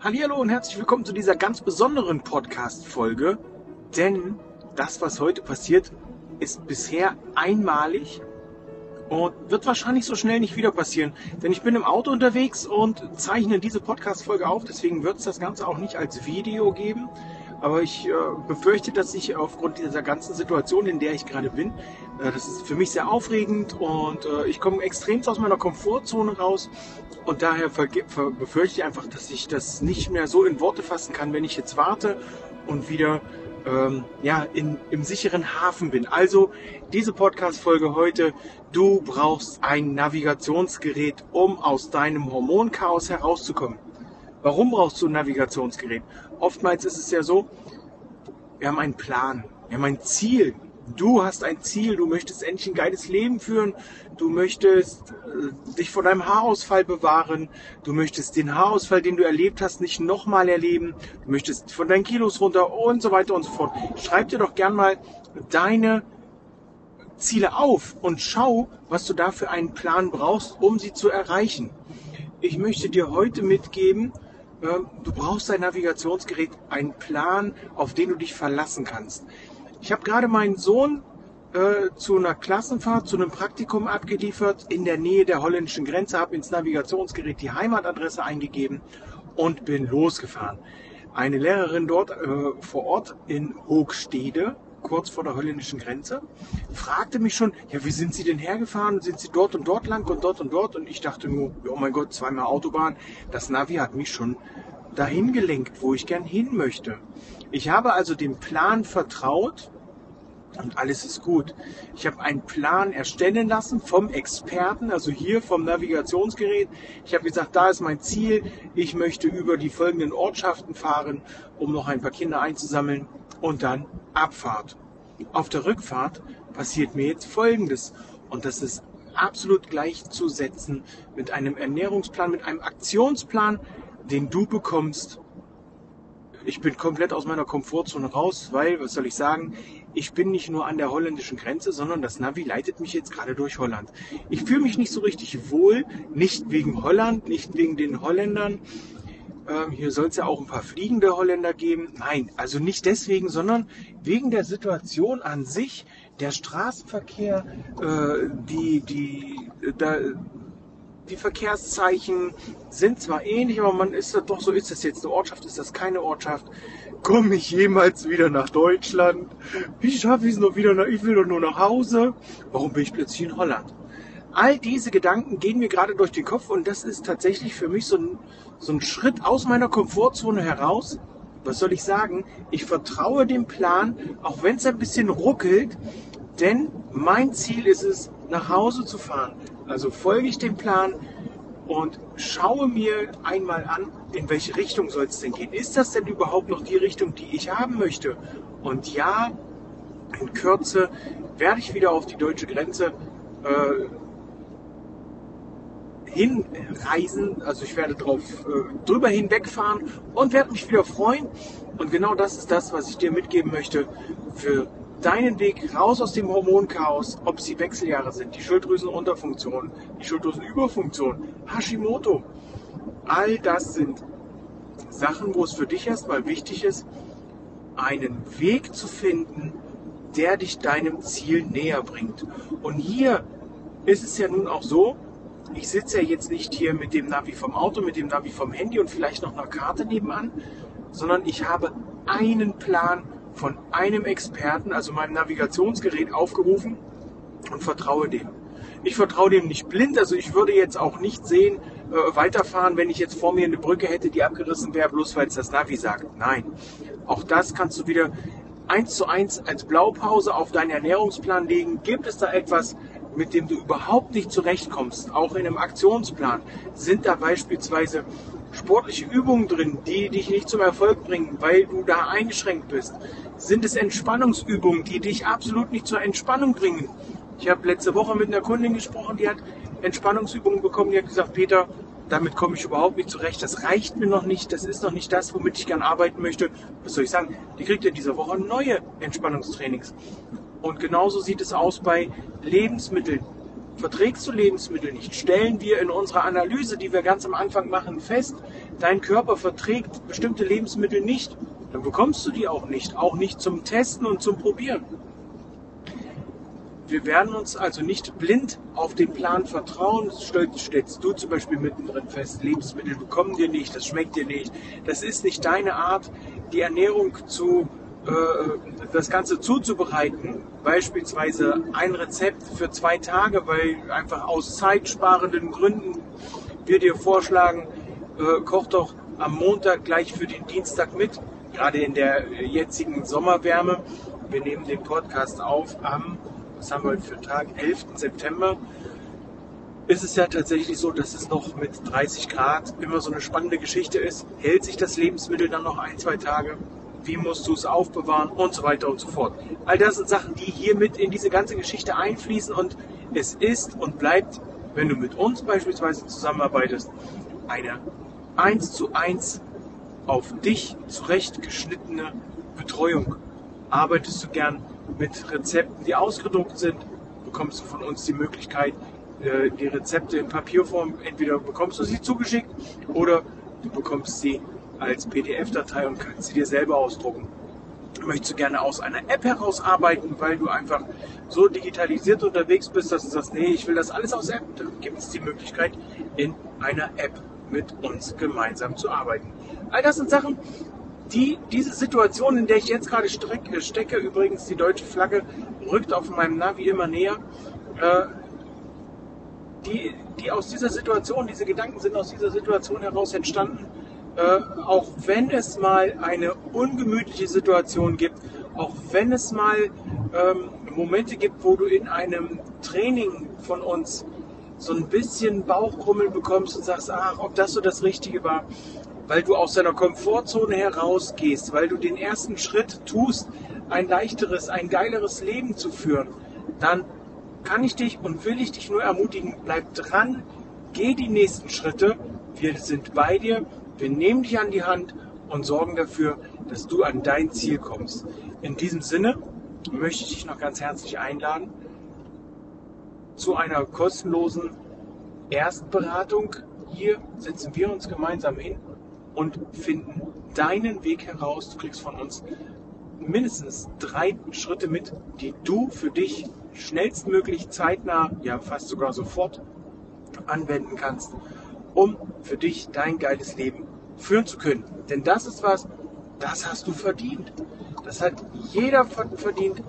Hallo und herzlich willkommen zu dieser ganz besonderen Podcast-Folge, denn das, was heute passiert, ist bisher einmalig und wird wahrscheinlich so schnell nicht wieder passieren, denn ich bin im Auto unterwegs und zeichne diese Podcast-Folge auf, deswegen wird es das Ganze auch nicht als Video geben, aber ich äh, befürchte, dass ich aufgrund dieser ganzen Situation, in der ich gerade bin, äh, das ist für mich sehr aufregend und äh, ich komme extrem aus meiner Komfortzone raus und daher befürchte ich einfach, dass ich das nicht mehr so in Worte fassen kann, wenn ich jetzt warte und wieder ähm, ja, in, im sicheren Hafen bin. Also diese Podcast-Folge heute, du brauchst ein Navigationsgerät, um aus deinem Hormonchaos herauszukommen. Warum brauchst du ein Navigationsgerät? Oftmals ist es ja so, wir haben einen Plan, wir haben ein Ziel. Du hast ein Ziel, du möchtest endlich ein geiles Leben führen, du möchtest äh, dich vor deinem Haarausfall bewahren, du möchtest den Haarausfall, den du erlebt hast, nicht nochmal erleben, du möchtest von deinen Kilos runter und so weiter und so fort. Schreib dir doch gern mal deine Ziele auf und schau, was du da für einen Plan brauchst, um sie zu erreichen. Ich möchte dir heute mitgeben, du brauchst ein Navigationsgerät, einen Plan, auf den du dich verlassen kannst. Ich habe gerade meinen Sohn äh, zu einer Klassenfahrt, zu einem Praktikum abgeliefert in der Nähe der holländischen Grenze, habe ins Navigationsgerät die Heimatadresse eingegeben und bin losgefahren. Eine Lehrerin dort äh, vor Ort in Hoogstede kurz vor der holländischen Grenze, fragte mich schon, ja, wie sind Sie denn hergefahren? Sind Sie dort und dort lang und dort und dort? Und ich dachte nur, oh mein Gott, zweimal Autobahn. Das Navi hat mich schon dahin gelenkt, wo ich gern hin möchte. Ich habe also dem Plan vertraut und alles ist gut. Ich habe einen Plan erstellen lassen vom Experten, also hier vom Navigationsgerät. Ich habe gesagt, da ist mein Ziel. Ich möchte über die folgenden Ortschaften fahren, um noch ein paar Kinder einzusammeln und dann Abfahrt. Auf der Rückfahrt passiert mir jetzt Folgendes und das ist absolut gleichzusetzen mit einem Ernährungsplan, mit einem Aktionsplan, den du bekommst. Ich bin komplett aus meiner Komfortzone raus, weil, was soll ich sagen, ich bin nicht nur an der holländischen Grenze, sondern das Navi leitet mich jetzt gerade durch Holland. Ich fühle mich nicht so richtig wohl, nicht wegen Holland, nicht wegen den Holländern, ähm, hier soll es ja auch ein paar fliegende Holländer geben. Nein, also nicht deswegen, sondern wegen der Situation an sich, der Straßenverkehr, äh, die, die, da, die Verkehrszeichen sind zwar ähnlich, aber man ist doch so, ist das jetzt eine Ortschaft, ist das keine Ortschaft? Komme ich jemals wieder nach Deutschland? Wie schaffe ich es noch wieder nach, ich will doch nur nach Hause? Warum bin ich plötzlich in Holland? All diese Gedanken gehen mir gerade durch den Kopf und das ist tatsächlich für mich so ein, so ein Schritt aus meiner Komfortzone heraus. Was soll ich sagen? Ich vertraue dem Plan, auch wenn es ein bisschen ruckelt, denn mein Ziel ist es, nach Hause zu fahren. Also folge ich dem Plan und schaue mir einmal an, in welche Richtung soll es denn gehen. Ist das denn überhaupt noch die Richtung, die ich haben möchte? Und ja, in Kürze werde ich wieder auf die deutsche Grenze äh, hinreisen. Also ich werde drauf äh, drüber hinwegfahren und werde mich wieder freuen. Und genau das ist das, was ich dir mitgeben möchte für deinen Weg raus aus dem Hormonchaos, ob es die Wechseljahre sind, die Schilddrüsenunterfunktion, die Schilddrüsenüberfunktion, Hashimoto. All das sind Sachen, wo es für dich erstmal wichtig ist, einen Weg zu finden, der dich deinem Ziel näher bringt. Und hier ist es ja nun auch so, ich sitze ja jetzt nicht hier mit dem Navi vom Auto, mit dem Navi vom Handy und vielleicht noch einer Karte nebenan, sondern ich habe einen Plan von einem Experten, also meinem Navigationsgerät, aufgerufen und vertraue dem. Ich vertraue dem nicht blind, also ich würde jetzt auch nicht sehen, äh, weiterfahren, wenn ich jetzt vor mir eine Brücke hätte, die abgerissen wäre, bloß weil es das Navi sagt. Nein, auch das kannst du wieder eins zu eins als Blaupause auf deinen Ernährungsplan legen. Gibt es da etwas, mit dem du überhaupt nicht zurechtkommst, auch in einem Aktionsplan, sind da beispielsweise sportliche Übungen drin, die dich nicht zum Erfolg bringen, weil du da eingeschränkt bist? Sind es Entspannungsübungen, die dich absolut nicht zur Entspannung bringen? Ich habe letzte Woche mit einer Kundin gesprochen, die hat Entspannungsübungen bekommen, die hat gesagt, Peter, damit komme ich überhaupt nicht zurecht, das reicht mir noch nicht, das ist noch nicht das, womit ich gern arbeiten möchte. Was soll ich sagen? Die kriegt ja diese Woche neue Entspannungstrainings. Und genauso sieht es aus bei Lebensmitteln. Verträgst du Lebensmittel nicht, stellen wir in unserer Analyse, die wir ganz am Anfang machen, fest, dein Körper verträgt bestimmte Lebensmittel nicht, dann bekommst du die auch nicht, auch nicht zum Testen und zum Probieren. Wir werden uns also nicht blind auf den Plan vertrauen. Stellst du zum Beispiel mittendrin fest, Lebensmittel bekommen dir nicht, das schmeckt dir nicht. Das ist nicht deine Art, die Ernährung zu, das Ganze zuzubereiten. Beispielsweise ein Rezept für zwei Tage, weil einfach aus zeitsparenden Gründen wir dir vorschlagen, äh, koch doch am Montag gleich für den Dienstag mit. Gerade in der jetzigen Sommerwärme. Wir nehmen den Podcast auf am was haben wir heute für Tag? 11. September, ist es ja tatsächlich so, dass es noch mit 30 Grad immer so eine spannende Geschichte ist. Hält sich das Lebensmittel dann noch ein, zwei Tage? Wie musst du es aufbewahren? Und so weiter und so fort. All das sind Sachen, die hier mit in diese ganze Geschichte einfließen und es ist und bleibt, wenn du mit uns beispielsweise zusammenarbeitest, eine 1 zu 1 auf dich zurechtgeschnittene Betreuung. Arbeitest du gern mit Rezepten, die ausgedruckt sind, bekommst du von uns die Möglichkeit, äh, die Rezepte in Papierform, entweder bekommst du sie zugeschickt oder du bekommst sie als PDF-Datei und kannst sie dir selber ausdrucken. Möchtest du gerne aus einer App heraus arbeiten, weil du einfach so digitalisiert unterwegs bist, dass du sagst, nee, ich will das alles aus App, dann gibt es die Möglichkeit, in einer App mit uns gemeinsam zu arbeiten. All das sind Sachen, die, diese Situation, in der ich jetzt gerade äh, stecke, übrigens die deutsche Flagge rückt auf meinem Navi immer näher, äh, die, die aus dieser Situation, diese Gedanken sind aus dieser Situation heraus entstanden, äh, auch wenn es mal eine ungemütliche Situation gibt, auch wenn es mal ähm, Momente gibt, wo du in einem Training von uns so ein bisschen Bauchkrummeln bekommst und sagst, ach, ob das so das Richtige war, weil du aus deiner Komfortzone herausgehst, weil du den ersten Schritt tust, ein leichteres, ein geileres Leben zu führen, dann kann ich dich und will ich dich nur ermutigen, bleib dran, geh die nächsten Schritte, wir sind bei dir, wir nehmen dich an die Hand und sorgen dafür, dass du an dein Ziel kommst. In diesem Sinne möchte ich dich noch ganz herzlich einladen zu einer kostenlosen Erstberatung. Hier setzen wir uns gemeinsam hin und finden deinen Weg heraus. Du kriegst von uns mindestens drei Schritte mit, die du für dich schnellstmöglich, zeitnah, ja fast sogar sofort anwenden kannst, um für dich dein geiles Leben führen zu können. Denn das ist was, das hast du verdient. Das hat jeder verdient,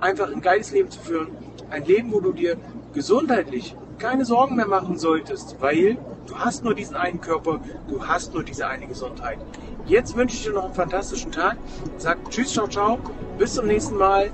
einfach ein geiles Leben zu führen. Ein Leben, wo du dir gesundheitlich keine Sorgen mehr machen solltest, weil du hast nur diesen einen Körper, du hast nur diese eine Gesundheit. Jetzt wünsche ich dir noch einen fantastischen Tag. Sag Tschüss, ciao, ciao. Bis zum nächsten Mal.